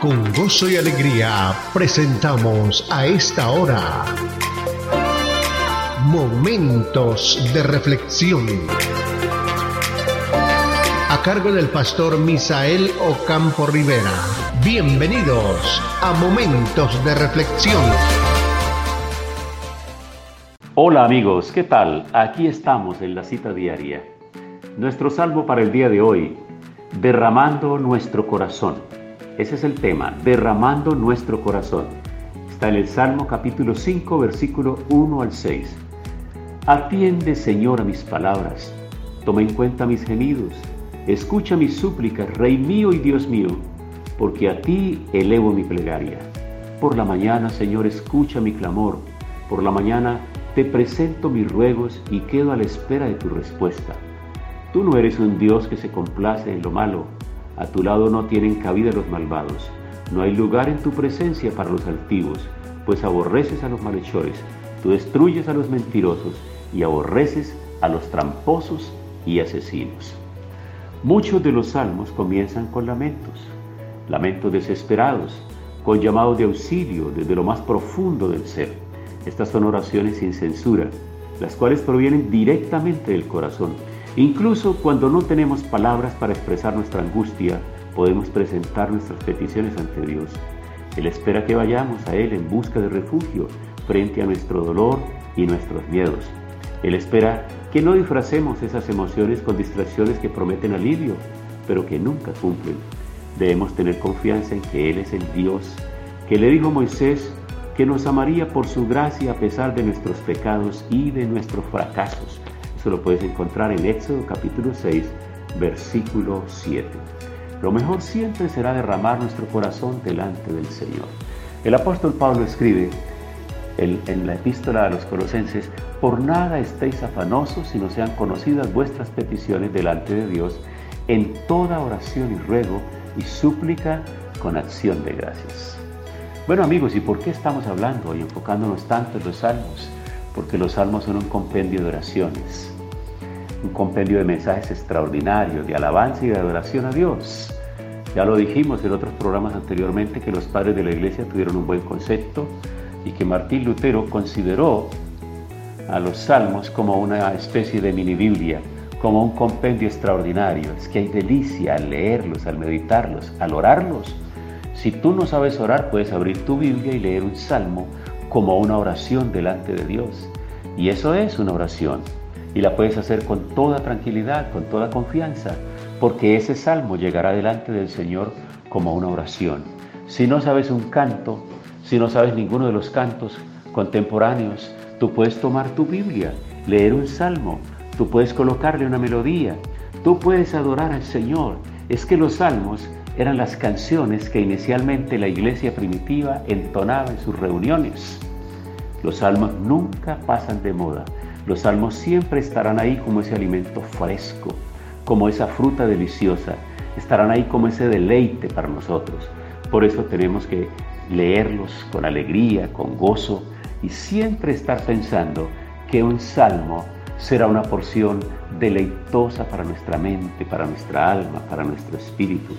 Con gozo y alegría presentamos a esta hora Momentos de Reflexión. A cargo del pastor Misael Ocampo Rivera. Bienvenidos a Momentos de Reflexión. Hola amigos, ¿qué tal? Aquí estamos en la cita diaria. Nuestro salmo para el día de hoy, derramando nuestro corazón. Ese es el tema, derramando nuestro corazón. Está en el Salmo capítulo 5, versículo 1 al 6. Atiende, Señor, a mis palabras. Toma en cuenta mis gemidos. Escucha mis súplicas, Rey mío y Dios mío, porque a ti elevo mi plegaria. Por la mañana, Señor, escucha mi clamor. Por la mañana te presento mis ruegos y quedo a la espera de tu respuesta. Tú no eres un Dios que se complace en lo malo a tu lado no tienen cabida los malvados. No hay lugar en tu presencia para los altivos, pues aborreces a los malhechores, tú destruyes a los mentirosos y aborreces a los tramposos y asesinos. Muchos de los salmos comienzan con lamentos, lamentos desesperados, con llamados de auxilio desde lo más profundo del ser. Estas son oraciones sin censura, las cuales provienen directamente del corazón Incluso cuando no tenemos palabras para expresar nuestra angustia, podemos presentar nuestras peticiones ante Dios. Él espera que vayamos a Él en busca de refugio frente a nuestro dolor y nuestros miedos. Él espera que no disfracemos esas emociones con distracciones que prometen alivio, pero que nunca cumplen. Debemos tener confianza en que Él es el Dios que le dijo a Moisés que nos amaría por su gracia a pesar de nuestros pecados y de nuestros fracasos. Eso lo puedes encontrar en Éxodo capítulo 6, versículo 7. Lo mejor siempre será derramar nuestro corazón delante del Señor. El apóstol Pablo escribe en la epístola a los colosenses, por nada estéis afanosos si no sean conocidas vuestras peticiones delante de Dios en toda oración y ruego y súplica con acción de gracias. Bueno amigos, ¿y por qué estamos hablando y enfocándonos tanto en los salmos? Porque los salmos son un compendio de oraciones un compendio de mensajes extraordinarios de alabanza y de adoración a Dios. Ya lo dijimos en otros programas anteriormente que los padres de la iglesia tuvieron un buen concepto y que Martín Lutero consideró a los salmos como una especie de mini Biblia, como un compendio extraordinario. Es que hay delicia al leerlos, al meditarlos, al orarlos. Si tú no sabes orar, puedes abrir tu Biblia y leer un salmo como una oración delante de Dios. Y eso es una oración y la puedes hacer con toda tranquilidad, con toda confianza, porque ese salmo llegará delante del Señor como una oración. Si no sabes un canto, si no sabes ninguno de los cantos contemporáneos, tú puedes tomar tu Biblia, leer un salmo, tú puedes colocarle una melodía, tú puedes adorar al Señor. Es que los salmos eran las canciones que inicialmente la iglesia primitiva entonaba en sus reuniones. Los salmos nunca pasan de moda. Los salmos siempre estarán ahí como ese alimento fresco, como esa fruta deliciosa, estarán ahí como ese deleite para nosotros. Por eso tenemos que leerlos con alegría, con gozo y siempre estar pensando que un salmo será una porción deleitosa para nuestra mente, para nuestra alma, para nuestro espíritu.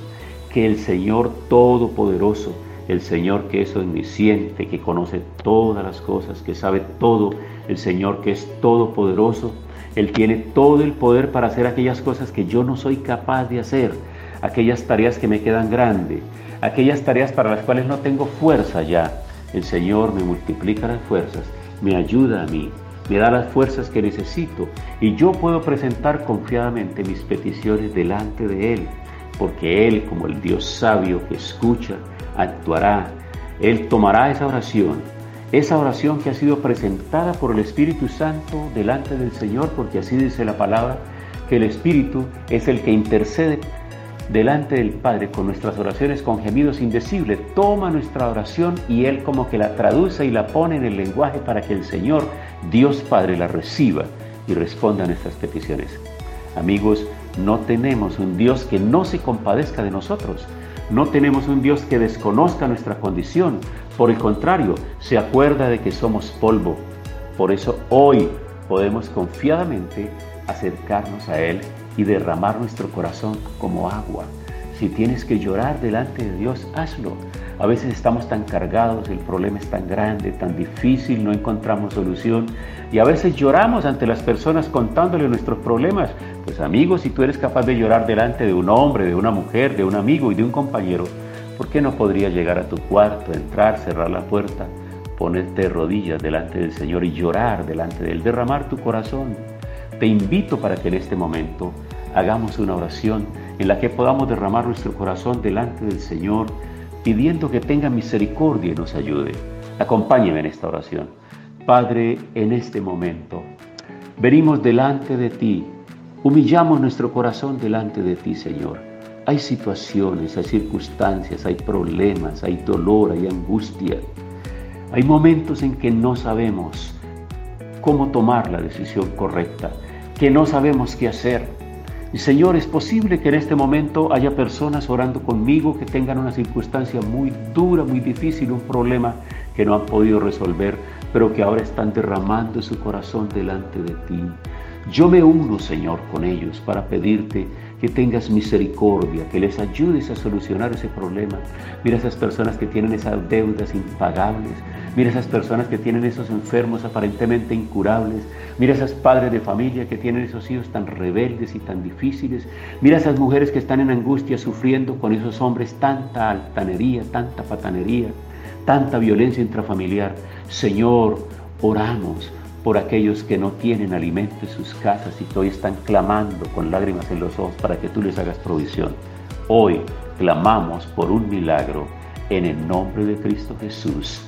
Que el Señor Todopoderoso, el Señor que es omnisciente, que conoce todas las cosas, que sabe todo, el Señor que es todopoderoso, Él tiene todo el poder para hacer aquellas cosas que yo no soy capaz de hacer, aquellas tareas que me quedan grandes, aquellas tareas para las cuales no tengo fuerza ya. El Señor me multiplica las fuerzas, me ayuda a mí, me da las fuerzas que necesito y yo puedo presentar confiadamente mis peticiones delante de Él, porque Él, como el Dios sabio que escucha, actuará. Él tomará esa oración esa oración que ha sido presentada por el Espíritu Santo delante del Señor, porque así dice la palabra, que el Espíritu es el que intercede delante del Padre con nuestras oraciones con gemidos indecibles. Toma nuestra oración y Él como que la traduce y la pone en el lenguaje para que el Señor, Dios Padre, la reciba y responda a nuestras peticiones. Amigos, no tenemos un Dios que no se compadezca de nosotros. No tenemos un Dios que desconozca nuestra condición. Por el contrario, se acuerda de que somos polvo. Por eso hoy podemos confiadamente acercarnos a Él y derramar nuestro corazón como agua. Si tienes que llorar delante de Dios, hazlo. A veces estamos tan cargados, el problema es tan grande, tan difícil, no encontramos solución y a veces lloramos ante las personas contándole nuestros problemas. Pues amigos, si tú eres capaz de llorar delante de un hombre, de una mujer, de un amigo y de un compañero, ¿por qué no podrías llegar a tu cuarto, entrar, cerrar la puerta, ponerte de rodillas delante del Señor y llorar delante de Él, derramar tu corazón? Te invito para que en este momento hagamos una oración en la que podamos derramar nuestro corazón delante del Señor pidiendo que tenga misericordia y nos ayude. Acompáñeme en esta oración. Padre, en este momento, venimos delante de ti, humillamos nuestro corazón delante de ti, Señor. Hay situaciones, hay circunstancias, hay problemas, hay dolor, hay angustia. Hay momentos en que no sabemos cómo tomar la decisión correcta, que no sabemos qué hacer, y Señor, es posible que en este momento haya personas orando conmigo que tengan una circunstancia muy dura, muy difícil, un problema que no han podido resolver, pero que ahora están derramando su corazón delante de ti. Yo me uno, Señor, con ellos para pedirte que tengas misericordia, que les ayudes a solucionar ese problema. Mira esas personas que tienen esas deudas impagables. Mira esas personas que tienen esos enfermos aparentemente incurables. Mira esas padres de familia que tienen esos hijos tan rebeldes y tan difíciles. Mira esas mujeres que están en angustia sufriendo con esos hombres tanta altanería, tanta patanería, tanta violencia intrafamiliar. Señor, oramos por aquellos que no tienen alimento en sus casas y que hoy están clamando con lágrimas en los ojos para que tú les hagas provisión. Hoy clamamos por un milagro en el nombre de Cristo Jesús.